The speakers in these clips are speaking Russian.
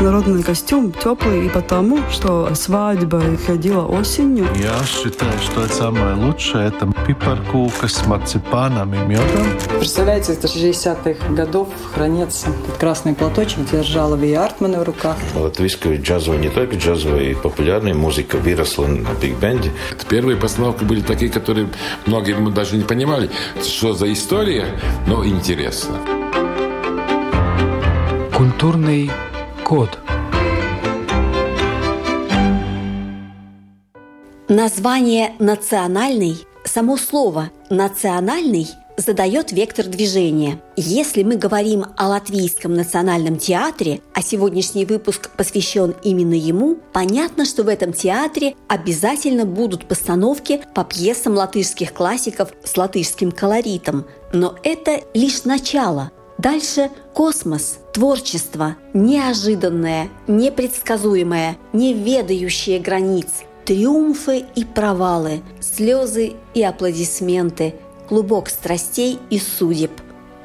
Народный костюм теплый и потому, что свадьба ходила осенью. Я считаю, что это самое лучшее. Это пипаркука с марципаном и медом. Представляете, это 60-х годов хранится. Этот красный платочек держала Ви Артмана в руках. Латвийская джазовая, не только джазовая, и популярная музыка выросла на биг-бенде. Первые постановки были такие, которые многие мы даже не понимали, что за история, но интересно. Культурный код. Название «национальный» само слово «национальный» задает вектор движения. Если мы говорим о Латвийском национальном театре, а сегодняшний выпуск посвящен именно ему, понятно, что в этом театре обязательно будут постановки по пьесам латышских классиков с латышским колоритом. Но это лишь начало. Дальше космос, творчество, неожиданное, непредсказуемое, не ведающее границ, триумфы и провалы, слезы и аплодисменты – клубок страстей и судеб.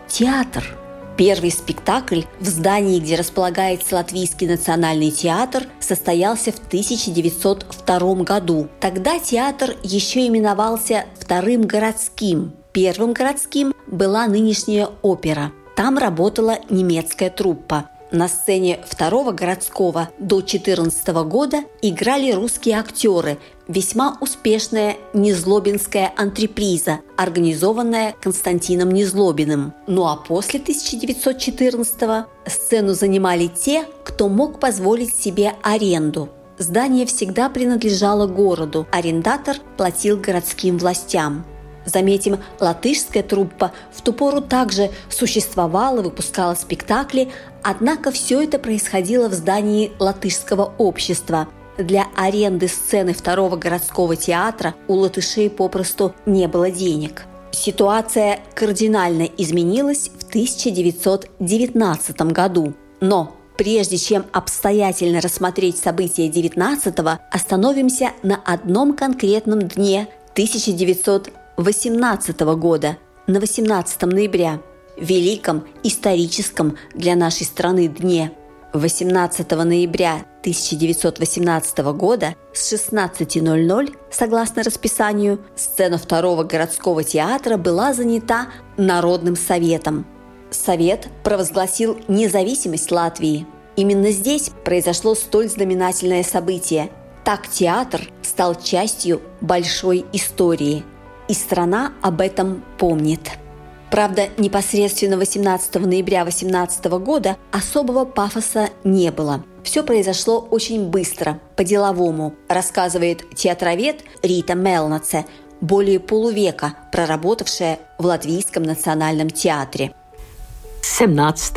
Театр. Первый спектакль в здании, где располагается Латвийский национальный театр, состоялся в 1902 году. Тогда театр еще именовался Вторым городским. Первым городским была нынешняя опера. Там работала немецкая труппа. На сцене второго городского до 2014 года играли русские актеры, весьма успешная Незлобинская антреприза, организованная Константином Незлобиным. Ну а после 1914 сцену занимали те, кто мог позволить себе аренду. Здание всегда принадлежало городу, арендатор платил городским властям. Заметим, латышская труппа в ту пору также существовала, выпускала спектакли, однако все это происходило в здании латышского общества. Для аренды сцены второго городского театра у латышей попросту не было денег. Ситуация кардинально изменилась в 1919 году. Но прежде чем обстоятельно рассмотреть события 19-го, остановимся на одном конкретном дне 1919 18 года на 18 ноября, великом историческом для нашей страны дне. 18 ноября 1918 года с 16.00, согласно расписанию, сцена второго городского театра была занята Народным советом. Совет провозгласил независимость Латвии. Именно здесь произошло столь знаменательное событие. Так театр стал частью большой истории – и страна об этом помнит. Правда, непосредственно 18 ноября 2018 года особого пафоса не было. Все произошло очень быстро, по-деловому, рассказывает театровед Рита Мелнаце, более полувека проработавшая в Латвийском национальном театре. 17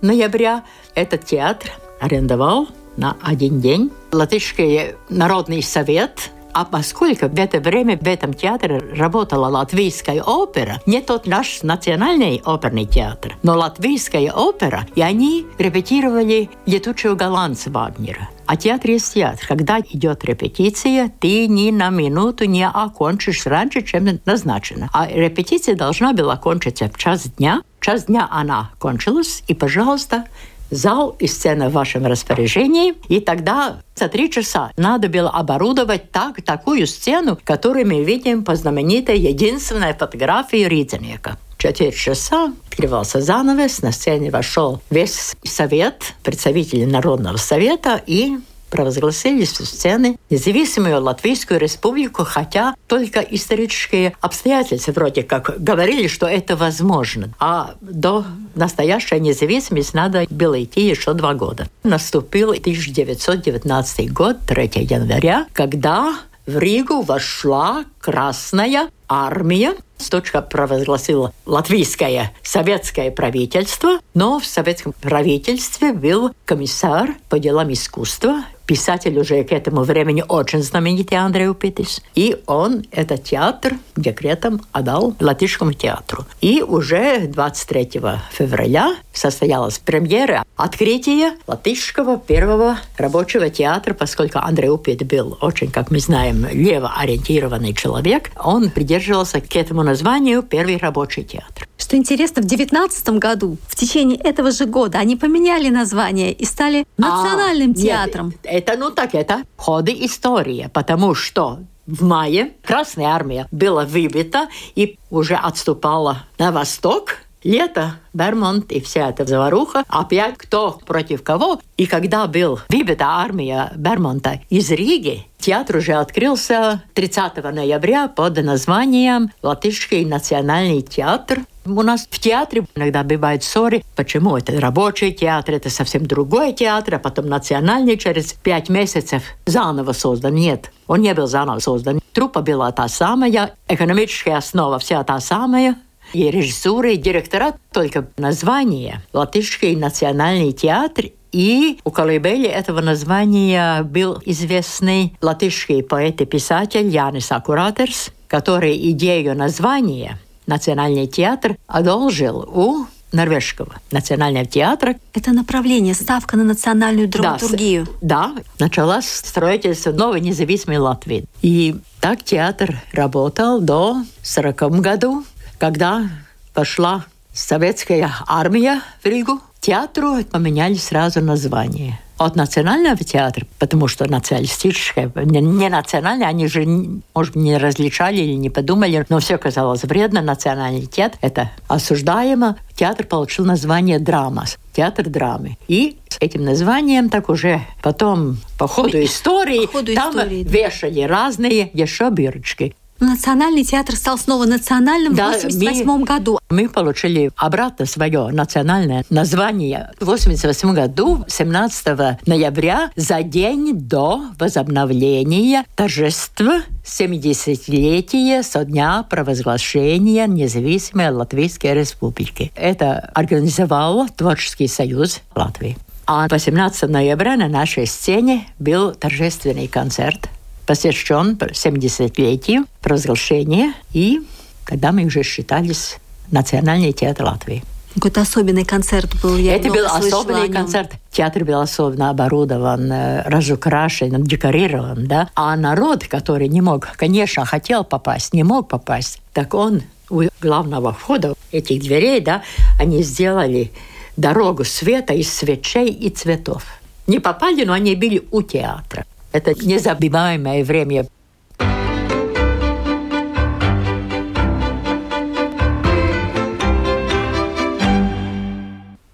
ноября этот театр арендовал на один день Латышский народный совет – а поскольку в это время в этом театре работала латвийская опера, не тот наш национальный оперный театр, но латвийская опера, и они репетировали летучего голландца Вагнера. А театр есть театр. Когда идет репетиция, ты ни на минуту не окончишь раньше, чем назначено. А репетиция должна была кончиться в час дня. В час дня она кончилась, и, пожалуйста, зал и сцена в вашем распоряжении, и тогда за три часа надо было оборудовать так, такую сцену, которую мы видим по знаменитой единственной фотографии Ридзенека. Четыре часа открывался занавес, на сцене вошел весь совет, представители Народного совета и провозгласили со сцены независимую Латвийскую республику, хотя только исторические обстоятельства вроде как говорили, что это возможно. А до настоящей независимости надо было идти еще два года. Наступил 1919 год, 3 января, когда в Ригу вошла Красная армия. Сточка провозгласила латвийское советское правительство, но в советском правительстве был комиссар по делам искусства писатель уже к этому времени очень знаменитый Андрей Упитис. И он этот театр декретом отдал Латышскому театру. И уже 23 февраля состоялась премьера открытия Латышского первого рабочего театра, поскольку Андрей Упит был очень, как мы знаем, левоориентированный человек, он придерживался к этому названию «Первый рабочий театр». Что интересно, в девятнадцатом году, в течение этого же года, они поменяли название и стали национальным А, театром. Нет, это, ну так, это ходы истории, потому что в мае Красная армия была выбита и уже отступала на восток. Лето, Бермонт и вся эта заваруха. Опять кто против кого. И когда был выбита армия Бермонта из Риги, театр уже открылся 30 ноября под названием Латышский национальный театр. У нас в театре иногда бывают ссоры. Почему это рабочий театр, это совсем другой театр, а потом национальный через пять месяцев заново создан. Нет, он не был заново создан. Труппа была та самая, экономическая основа вся та самая, и режиссура, и директора, только название «Латышский национальный театр» И у колыбели этого названия был известный латышский поэт и писатель Янис Акуратерс, который идею названия «Национальный театр» одолжил у норвежского национального театра. Это направление, ставка на национальную драматургию. Да, да, началось строительство новой независимой Латвии. И так театр работал до 40 году, когда пошла советская армия в Ригу. Театру поменяли сразу название. От национального театра, потому что националистическое, не, не национальное, они же, может не различали или не подумали, но все казалось вредно. Национальный театр – это осуждаемо. Театр получил название «Драмас», театр драмы. И с этим названием так уже потом по ходу истории, По ходу там истории, да. вешали разные еще бирочки. Национальный театр стал снова национальным Да, в 1988 году. Мы получили обратно свое национальное название в 1988 году, 17 ноября, за день до возобновления торжества 70-летия со дня провозглашения независимой Латвийской Республики. Это организовал Творческий союз Латвии. А 18 ноября на нашей сцене был торжественный концерт посвящен 70-летию провозглашения, и когда мы уже считались Национальный театр Латвии. Какой-то особенный концерт был. Я Это был особенный концерт. Театр был особенно оборудован, э, разукрашен, декорирован, да. А народ, который не мог, конечно, хотел попасть, не мог попасть, так он у главного входа этих дверей, да, они сделали дорогу света из свечей и цветов. Не попали, но они были у театра. Это незабываемое время.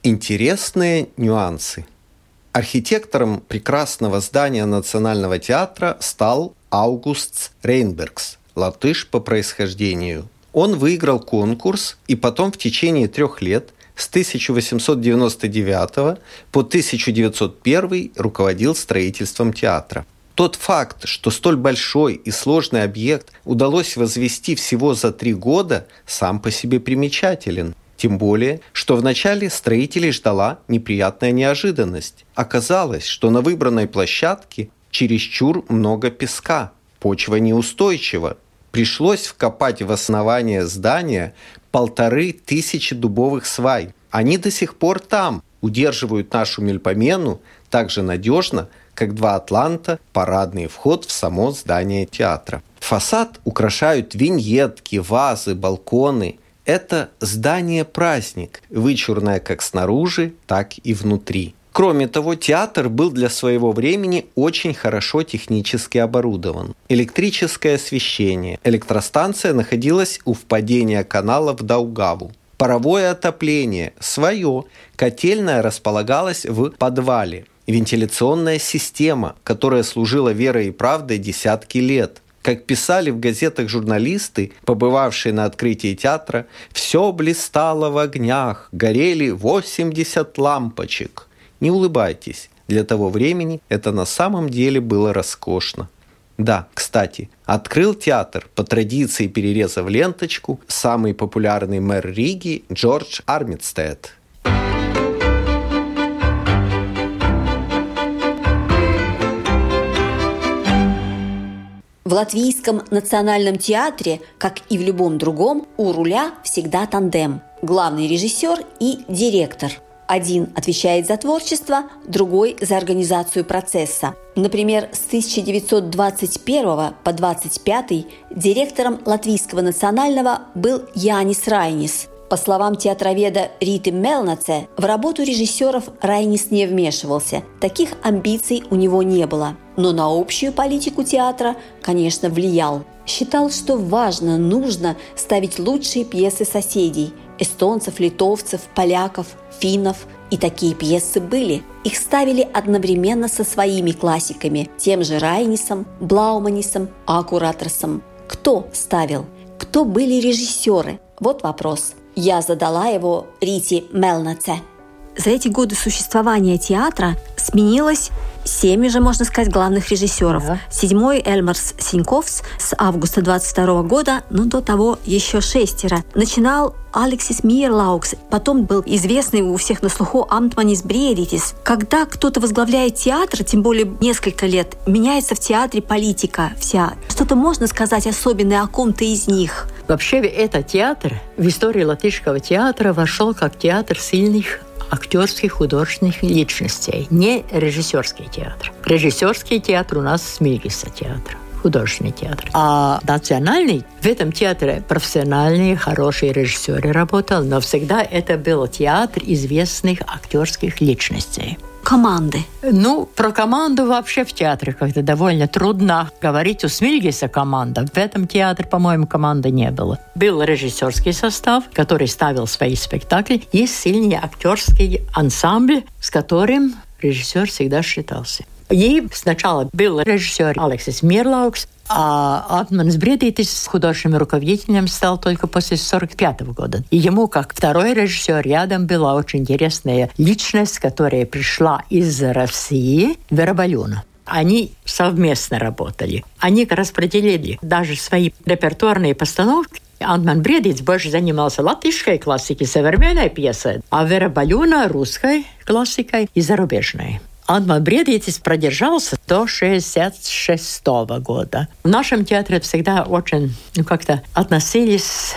Интересные нюансы. Архитектором прекрасного здания Национального театра стал Аугуст Рейнбергс, латыш по происхождению. Он выиграл конкурс и потом в течение трех лет с 1899 по 1901 руководил строительством театра. Тот факт, что столь большой и сложный объект удалось возвести всего за три года, сам по себе примечателен. Тем более, что вначале строителей ждала неприятная неожиданность. Оказалось, что на выбранной площадке чересчур много песка, почва неустойчива. Пришлось вкопать в основание здания полторы тысячи дубовых свай. Они до сих пор там, удерживают нашу мельпомену так же надежно, как два атланта парадный вход в само здание театра. Фасад украшают виньетки, вазы, балконы. Это здание-праздник, вычурное как снаружи, так и внутри. Кроме того, театр был для своего времени очень хорошо технически оборудован. Электрическое освещение. Электростанция находилась у впадения канала в Даугаву. Паровое отопление – свое. Котельная располагалась в подвале. Вентиляционная система, которая служила верой и правдой десятки лет. Как писали в газетах журналисты, побывавшие на открытии театра, все блистало в огнях, горели 80 лампочек. Не улыбайтесь, для того времени это на самом деле было роскошно. Да, кстати, открыл театр по традиции перерезав ленточку самый популярный мэр Риги Джордж Армитстед. В Латвийском национальном театре, как и в любом другом, у руля всегда тандем – главный режиссер и директор. Один отвечает за творчество, другой – за организацию процесса. Например, с 1921 по 25 директором Латвийского национального был Янис Райнис. По словам театроведа Риты Мелнаце, в работу режиссеров Райнис не вмешивался. Таких амбиций у него не было. Но на общую политику театра, конечно, влиял. Считал, что важно, нужно ставить лучшие пьесы соседей – эстонцев, литовцев, поляков, финнов. И такие пьесы были. Их ставили одновременно со своими классиками, тем же Райнисом, Блауманисом, Акураторсом. Кто ставил? Кто были режиссеры? Вот вопрос. Я задала его Рите Мелнаце. За эти годы существования театра сменилось семь уже, можно сказать, главных режиссеров. Да. Седьмой Эльмарс Синьковс с августа 22 года, но до того еще шестеро. Начинал Алексис Миерлаукс, потом был известный у всех на слуху Амтманис Бриеритис. Когда кто-то возглавляет театр, тем более несколько лет, меняется в театре политика вся. Что-то можно сказать особенное о ком-то из них? Вообще, этот театр в истории латышского театра вошел как театр сильных актерских художественных личностей, не режиссерский театр. Режиссерский театр у нас Смильгиса театр художественный театр. А национальный, в этом театре профессиональные, хорошие режиссеры работали, но всегда это был театр известных актерских личностей команды? Ну, про команду вообще в театре как-то довольно трудно говорить. У Смильгиса команда. В этом театре, по-моему, команды не было. Был режиссерский состав, который ставил свои спектакли, и сильный актерский ансамбль, с которым режиссер всегда считался. И сначала был режиссер Алексис Мирлаукс, а Атман Сбредитис художественным руководителем стал только после 1945 года. И ему, как второй режиссер, рядом была очень интересная личность, которая пришла из России, Вера Балюна. Они совместно работали. Они распределили даже свои репертуарные постановки Антман Бредиц больше занимался латышской классикой, современной пьесой, а Вера Балюна – русской классикой и зарубежной. Антман Бредитис продержался до 66 года. В нашем театре всегда очень ну, как-то относились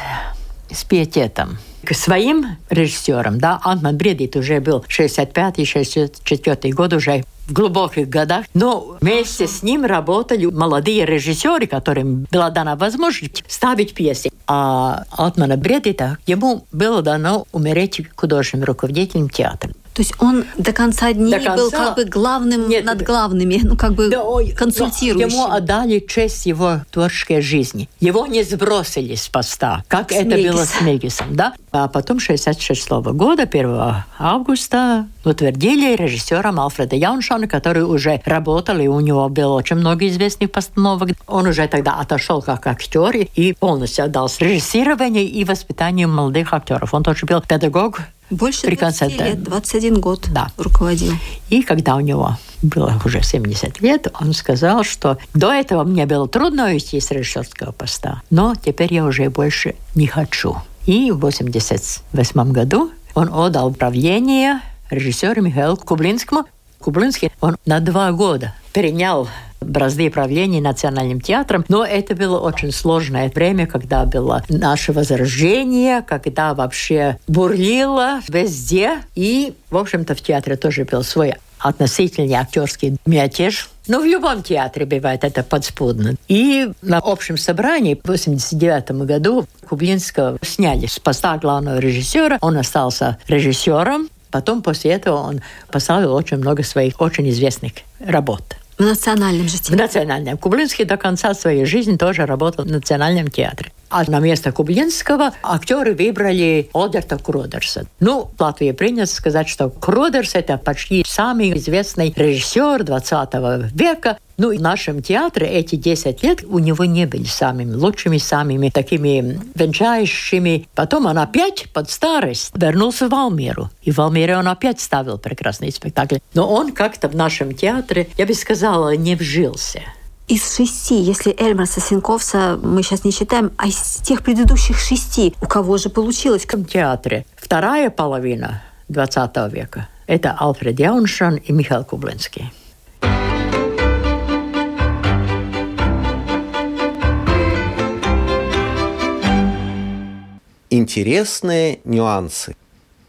с пиететом к своим режиссерам, да, Антман Бредит уже был 65-64 год уже в глубоких годах, но вместе с ним работали молодые режиссеры, которым была дана возможность ставить пьесы. А Антмана Бредита ему было дано умереть художественным руководителем театра. То есть он до конца дней до конца... был как бы главным Нет, над главными, ну как бы да, консультирующим. Ему отдали честь его творческой жизни. Его не сбросили с поста, как с это было с Мегисом, да? А потом 66 -го года, 1 августа, утвердили режиссером Алфреда Яуншана, который уже работал, и у него было очень много известных постановок. Он уже тогда отошел как актер и полностью отдался режиссированию и воспитанию молодых актеров. Он тоже был педагог больше при 20 лет, 21 год да. руководил. И когда у него было уже 70 лет, он сказал, что до этого мне было трудно уйти с режиссерского поста, но теперь я уже больше не хочу. И в 1988 году он отдал правление режиссеру Михаилу Кублинскому. Кублинский он на два года перенял бразды правления Национальным театром. Но это было очень сложное время, когда было наше возрождение, когда вообще бурлило везде. И, в общем-то, в театре тоже был свой относительный актерский мятеж. Но в любом театре бывает это подспудно. И на общем собрании в 1989 году Кублинского сняли с поста главного режиссера. Он остался режиссером. Потом после этого он поставил очень много своих очень известных работ. В национальном же театре? В национальном. Кублинский до конца своей жизни тоже работал в национальном театре. А на место Кублинского актеры выбрали Одерта Крудерса. Ну, в Латвии принято сказать, что Крудерс – это почти самый известный режиссер 20 века. Ну, в нашем театре эти 10 лет у него не были самыми лучшими, самыми такими венчающими. Потом он опять под старость вернулся в Валмиру. И в Валмире он опять ставил прекрасные спектакли. Но он как-то в нашем театре, я бы сказала, не вжился из шести, если Эльмарса Синковса мы сейчас не считаем, а из тех предыдущих шести, у кого же получилось? В театре вторая половина 20 века – это Альфред Яуншан и Михаил Кублинский. Интересные нюансы.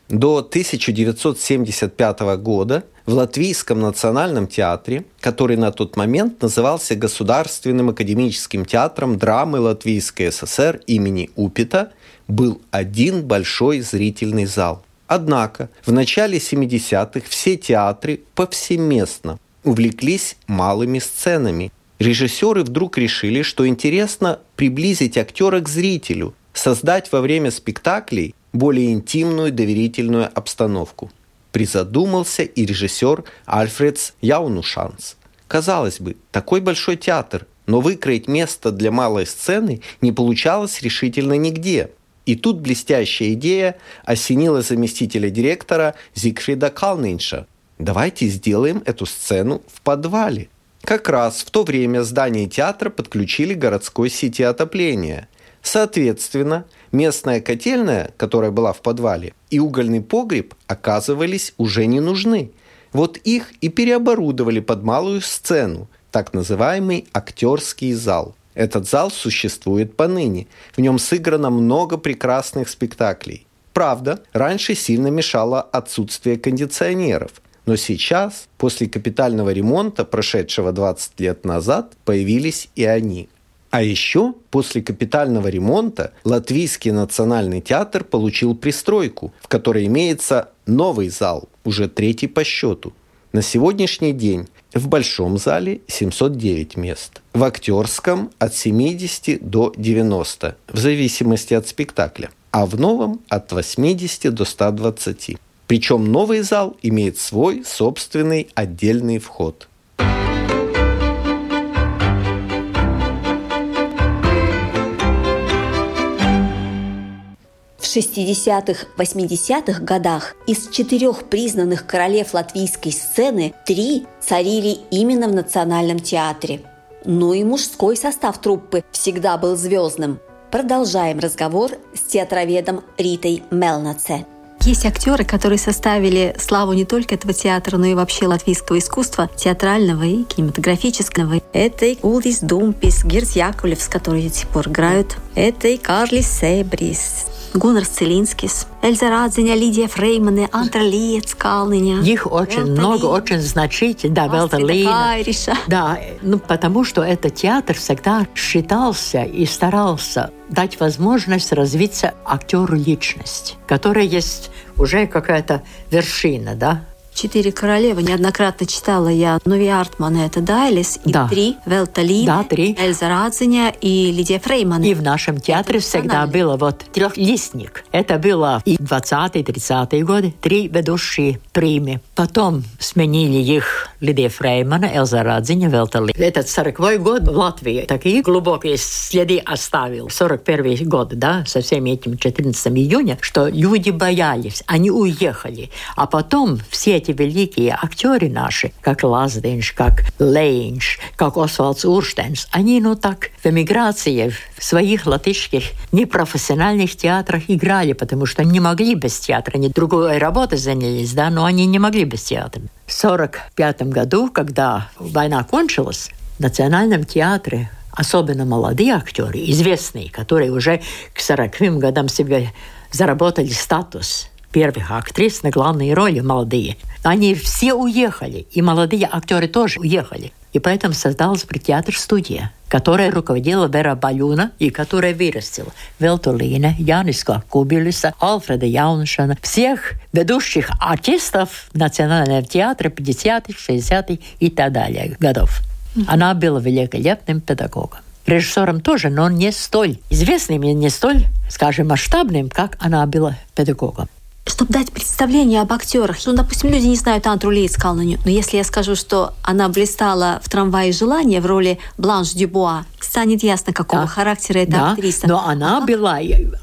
До 1975 года в Латвийском национальном театре, который на тот момент назывался Государственным академическим театром драмы Латвийской ССР имени Упита, был один большой зрительный зал. Однако в начале 70-х все театры повсеместно увлеклись малыми сценами. Режиссеры вдруг решили, что интересно приблизить актера к зрителю, создать во время спектаклей более интимную доверительную обстановку. Призадумался и режиссер Альфредс Яунушанс. Казалось бы, такой большой театр, но выкроить место для малой сцены не получалось решительно нигде. И тут блестящая идея осенила заместителя директора Зигфрида Калнинша. Давайте сделаем эту сцену в подвале. Как раз в то время здание театра подключили городской сети отопления. Соответственно, местная котельная, которая была в подвале, и угольный погреб оказывались уже не нужны. Вот их и переоборудовали под малую сцену, так называемый актерский зал – этот зал существует поныне. В нем сыграно много прекрасных спектаклей. Правда, раньше сильно мешало отсутствие кондиционеров. Но сейчас, после капитального ремонта, прошедшего 20 лет назад, появились и они. А еще после капитального ремонта Латвийский национальный театр получил пристройку, в которой имеется новый зал, уже третий по счету. На сегодняшний день в большом зале 709 мест. В актерском от 70 до 90, в зависимости от спектакля. А в новом от 80 до 120. Причем новый зал имеет свой собственный отдельный вход – В 60-х, 80-х годах из четырех признанных королев латвийской сцены три царили именно в Национальном театре. Ну и мужской состав труппы всегда был звездным. Продолжаем разговор с театроведом Ритой Мелнаце. Есть актеры, которые составили славу не только этого театра, но и вообще латвийского искусства, театрального и кинематографического. Это и Улдис Думпис, Герц Яковлевс, которые до сих пор играют. Это и Карлис Себрис, Гуннар Целинскис, Эльза Радзиня, Лидия Фреймане, Антра Лиец, Калныня. Их очень Велта много, Ли. очень значительно. Да, Велта Лина. Да, ну потому что этот театр всегда считался и старался дать возможность развиться актеру личность, которая есть уже какая-то вершина, да, «Четыре королевы» неоднократно читала я Нови Артмана, это Дайлис, и да. три Велта Ли, да, три. Эльза Радзиня и Лидия Фрейман. И в нашем театре всегда было вот трехлистник. Это было и 20-30-е годы, три ведущие прими. Потом сменили их Лидия Фреймана, Эльза Радзиня, Велта Ли. Этот 40 год в Латвии такие глубокие следы оставил. 41 год, да, со всеми этим 14 июня, что люди боялись, они уехали. А потом все эти великие актеры наши, как Лазденш, как Лейнш, как Освальдс Урштенс, они, ну так, в эмиграции, своих латышских непрофессиональных театрах играли, потому что не могли без театра, они другой работой занялись, да, но они не могли без театра. В 1945 году, когда война кончилась, в Национальном театре особенно молодые актеры, известные, которые уже к 40 годам себе заработали статус первых актрис на главные роли молодые. Они все уехали, и молодые актеры тоже уехали. И поэтому создалась театр-студия, которая руководила Вера Балюна и которая вырастила Велту Лина, Яниска Кубилиса, Альфреда Яуншана, всех ведущих артистов Национального театра 50-х, 60-х и так далее годов. Она была великолепным педагогом режиссером тоже, но не столь известным и не столь, скажем, масштабным, как она была педагогом чтобы дать представление об актерах. Ну, допустим, люди не знают Антру Лейц Калнаню, но если я скажу, что она блистала в «Трамвае желания» в роли Бланш Дюбуа, станет ясно, какого да. характера эта да. актриса. Но она а была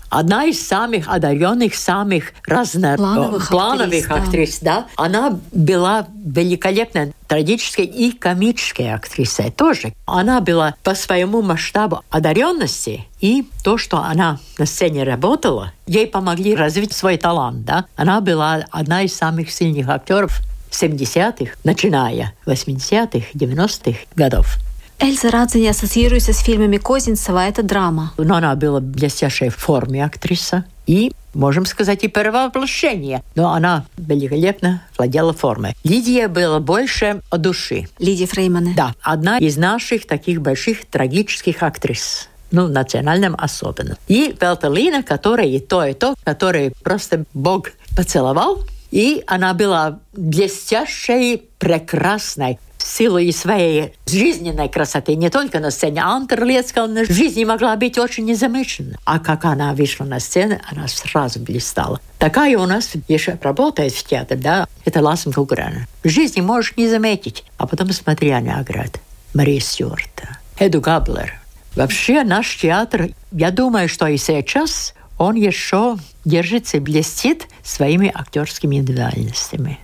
одна из самых одаренных, самых разноплановых плановых актрис, актрис да. да. Она была великолепная трагической и комической актрисой тоже. Она была по своему масштабу одаренности и то, что она на сцене работала, ей помогли развить свой талант. Да? Она была одна из самых сильных актеров 70-х, начиная 80-х, 90-х годов. Эльза Радзе ассоциируется с фильмами Козинцева, это драма. Но она была в блестящей форме актриса. И, можем сказать, и первооплощение. Но она великолепно владела формой. Лидия была больше о души. Лидия Фреймана. Да, одна из наших таких больших трагических актрис ну, национальном особенно. И Белталина, которая и то, и то, которая просто Бог поцеловал, и она была блестящей, прекрасной, в силу и своей жизненной красоты, не только на сцене. Антер Лецкая на жизни могла быть очень незамечена. А как она вышла на сцену, она сразу блистала. Такая у нас еще работает в театре, да, это Ласм Куграна. В жизни можешь не заметить, а потом смотри, она играет. Мария Стюарта, Эду Габлер. Вообще наш театр, я думаю, что и сейчас он еще держится и блестит своими актерскими индивидуальностями.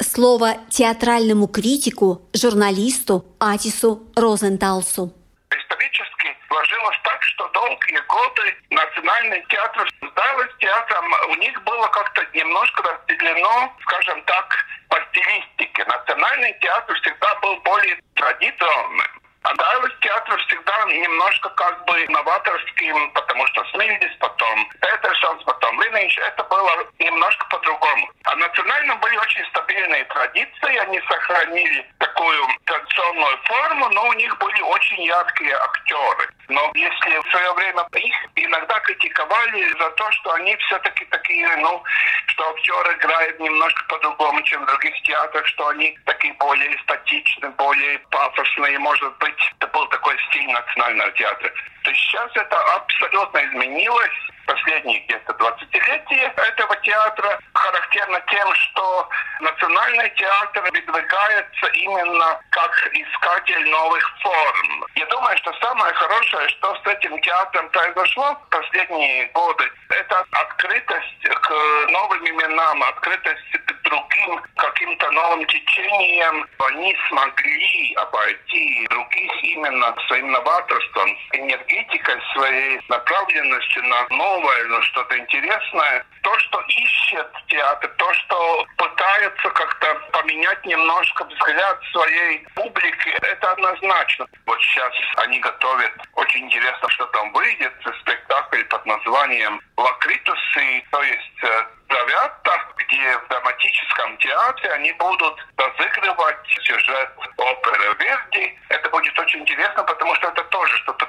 Слово театральному критику, журналисту Атису Розенталсу. Исторически сложилось так, что долгие годы Национальный театр с театром, у них было как-то немножко разделено, скажем так, по стилистике. Национальный театр всегда был более традиционным. А Дайлас театр всегда немножко как бы новаторским, потому что Смильдис, потом Петерсонс, потом Линич, это было немножко по-другому. А национально были очень стабильные традиции, они сохранили такую традиционную форму, но у них были очень яркие актеры. Но если в свое время их иногда критиковали за то, что они все-таки такие, ну, что актер играет немножко по-другому, чем в других театрах, что они такие более статичные, более пафосные, может быть, это был такой стиль национального театра. То есть сейчас это абсолютно изменилось. Последние где-то 20-летия этого театра характерно тем, что национальный театр выдвигается именно как искатель новых форм. Я думаю, что самое хорошее, что с этим театром произошло в последние годы, это открытость к новым именам, открытость к другим каким-то новым течениям. Они смогли обойти других именно своим новаторством, энергетикой своей, направленностью на новое, на что-то интересное. То, что ищет театр, то, что пытается как-то поменять немножко взгляд своей публики, это однозначно. Вот сейчас они готовят, очень интересно, что там выйдет, спектакль под названием «Лакритусы», то есть э, Завятта, где в драматическом театре они будут разыгрывать сюжет оперы Верди. Это будет очень интересно, потому что это тоже что-то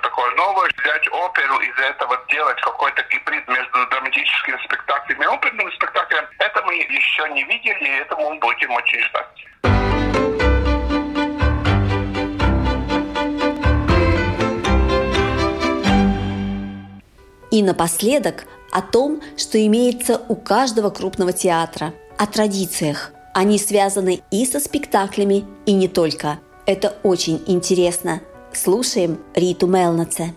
новое. Взять оперу из этого делать какой-то гибрид между драматическими спектаклями и оперным спектаклем, это мы еще не видели, и этому будем очень ждать. И напоследок о том, что имеется у каждого крупного театра, о традициях. Они связаны и со спектаклями, и не только. Это очень интересно. Слушаем Риту Мелнаце.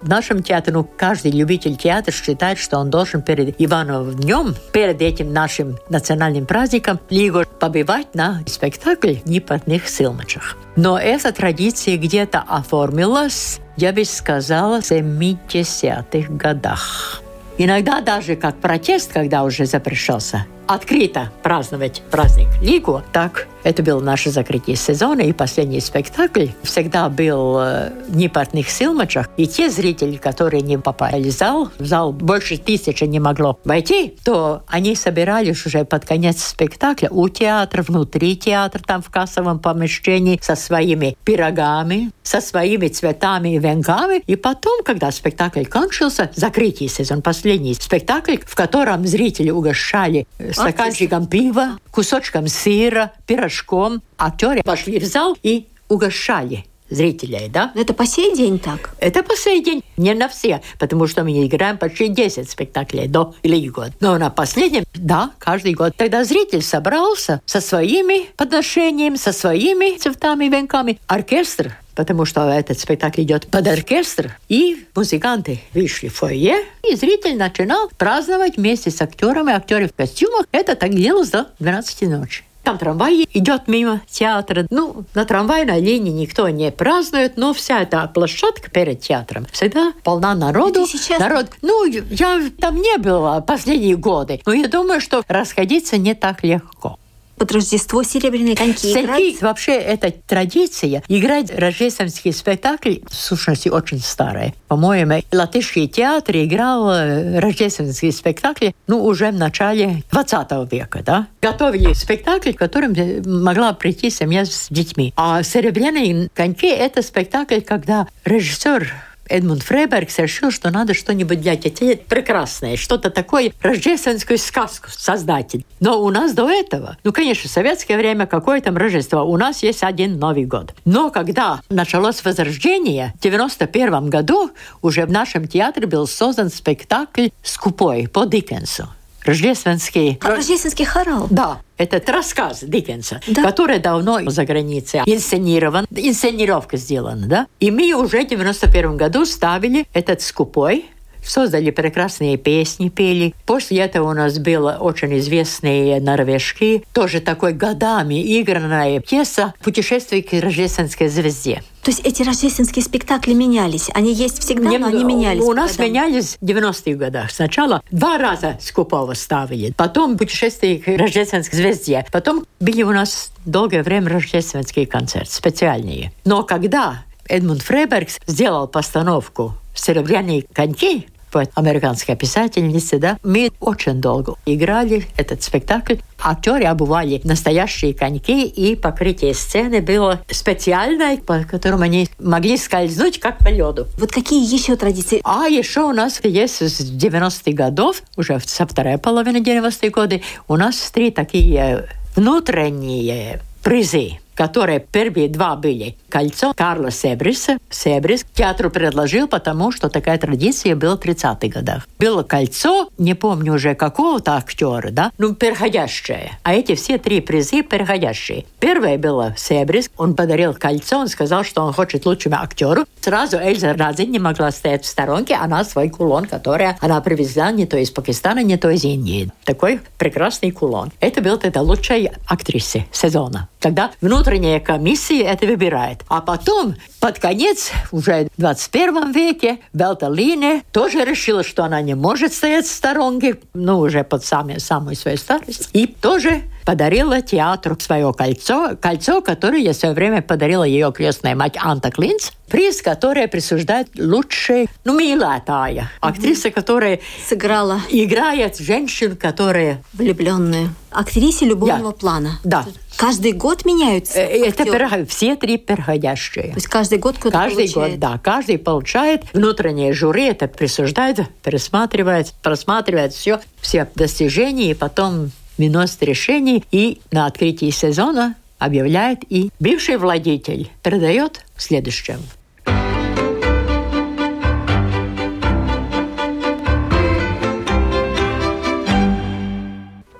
В нашем театре, ну, каждый любитель театра считает, что он должен перед Ивановым днем, перед этим нашим национальным праздником, либо побывать на спектакль «Непотных силмачах». Но эта традиция где-то оформилась, я бы сказала, в 70-х годах. Иногда даже как протест, когда уже запрещался открыто праздновать праздник Лигу, так это было наше закрытие сезона, и последний спектакль всегда был э, в непартных силмачах. И те зрители, которые не попали в зал, в зал больше тысячи не могло войти, то они собирались уже под конец спектакля у театра, внутри театра, там в кассовом помещении, со своими пирогами, со своими цветами и венками. И потом, когда спектакль кончился, закрытие сезон, последний спектакль, в котором зрители угощали стаканчиком пива, кусочком сыра, пирожком. Актеры пошли в зал и угощали зрителей, да? Это по сей день так? Это по сей день. Не на все, потому что мы играем почти 10 спектаклей до или год. Но на последнем, да, каждый год. Тогда зритель собрался со своими подношениями, со своими цветами, венками. Оркестр потому что этот спектакль идет под оркестр, и музыканты вышли в фойе, и зритель начинал праздновать вместе с актерами, актеры в костюмах. Это так делалось до 12 ночи. Там трамвай идет мимо театра. Ну, на трамвайной линии никто не празднует, но вся эта площадка перед театром всегда полна народу. сейчас... Народ, ну, я там не была последние годы, но я думаю, что расходиться не так легко. Под Рождество серебряные коньки Коньки играть? вообще это традиция играть рождественский спектакль, в сущности, очень старая. По-моему, латышский театр играл э, рождественский спектакль, ну, уже в начале 20 века, да? Готовили спектакль, в котором э, могла прийти семья с детьми. А «Серебряные коньки» — это спектакль, когда режиссер Эдмунд Фрейбергс решил, что надо что-нибудь для детей прекрасное, что-то такое, рождественскую сказку создать. Но у нас до этого, ну, конечно, в советское время какое там Рождество, у нас есть один Новый год. Но когда началось Возрождение, в 91 году уже в нашем театре был создан спектакль «Скупой» по Диккенсу. Рождественский... А Рождественский хорал. Да, этот рассказ Диккенса, Да. который давно за границей инсценирован, инсценировка сделана, да? И мы уже в 91 году ставили этот «Скупой», создали прекрасные песни, пели. После этого у нас было очень известные норвежки, тоже такой годами игранная пьеса «Путешествие к рождественской звезде». То есть эти рождественские спектакли менялись. Они есть всегда, но они менялись. У нас годам. менялись в 90-х годах. Сначала два раза Скупого ставили, потом «Путешествие к рождественской звезде», потом были у нас долгое время рождественские концерты, специальные. Но когда Эдмунд Фрейбергс сделал постановку «Серебряные коньки», вот американская писательница, да, мы очень долго играли этот спектакль. Актеры обували настоящие коньки, и покрытие сцены было специальное, по которому они могли скользнуть, как по льду. Вот какие еще традиции? А еще у нас есть с 90-х годов, уже со второй половины 90-х годы, у нас три такие внутренние призы которые первые два были кольцо Карла Себриса. Себрис театру предложил, потому что такая традиция была в 30-х годах. Было кольцо, не помню уже какого-то актера, да, ну, переходящее. А эти все три призы переходящие. Первое было Себрис. Он подарил кольцо, он сказал, что он хочет лучшему актеру. Сразу Эльза Разин не могла стоять в сторонке, она свой кулон, который она привезла не то из Пакистана, не то из Индии. Такой прекрасный кулон. Это был тогда лучшая актриса сезона. Тогда внутренняя комиссия это выбирает. А потом, под конец, уже в 21 веке, Белталине тоже решила, что она не может стоять в сторонке, ну, уже под самой, самой своей старость. И тоже подарила театру свое кольцо, кольцо, которое я в свое время подарила ее крестная мать Анта Клинц, приз, который присуждает лучшей, ну, милая тая, актриса, которая Сыграла играет женщин, которые... влюбленную. Актрисе любовного Да. плана. Да. Каждый год меняются Э, Это актеры? переход- все три переходящие. То есть каждый год кто-то Каждый получает. год, да, каждый получает. Внутреннее жюри это присуждает, пересматривает, просматривает все, все достижения, и потом выносит решение, и на открытии сезона объявляет, и бывший владетель передает следующему.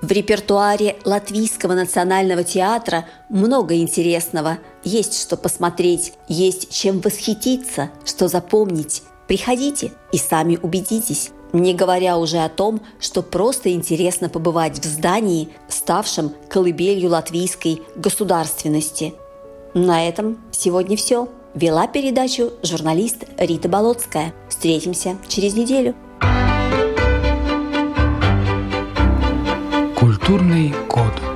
В репертуаре Латвийского национального театра много интересного. Есть что посмотреть, есть чем восхититься, что запомнить. Приходите и сами убедитесь. Не говоря уже о том, что просто интересно побывать в здании, ставшем колыбелью латвийской государственности. На этом сегодня все. Вела передачу журналист Рита Болотская. Встретимся через неделю. Культурный код.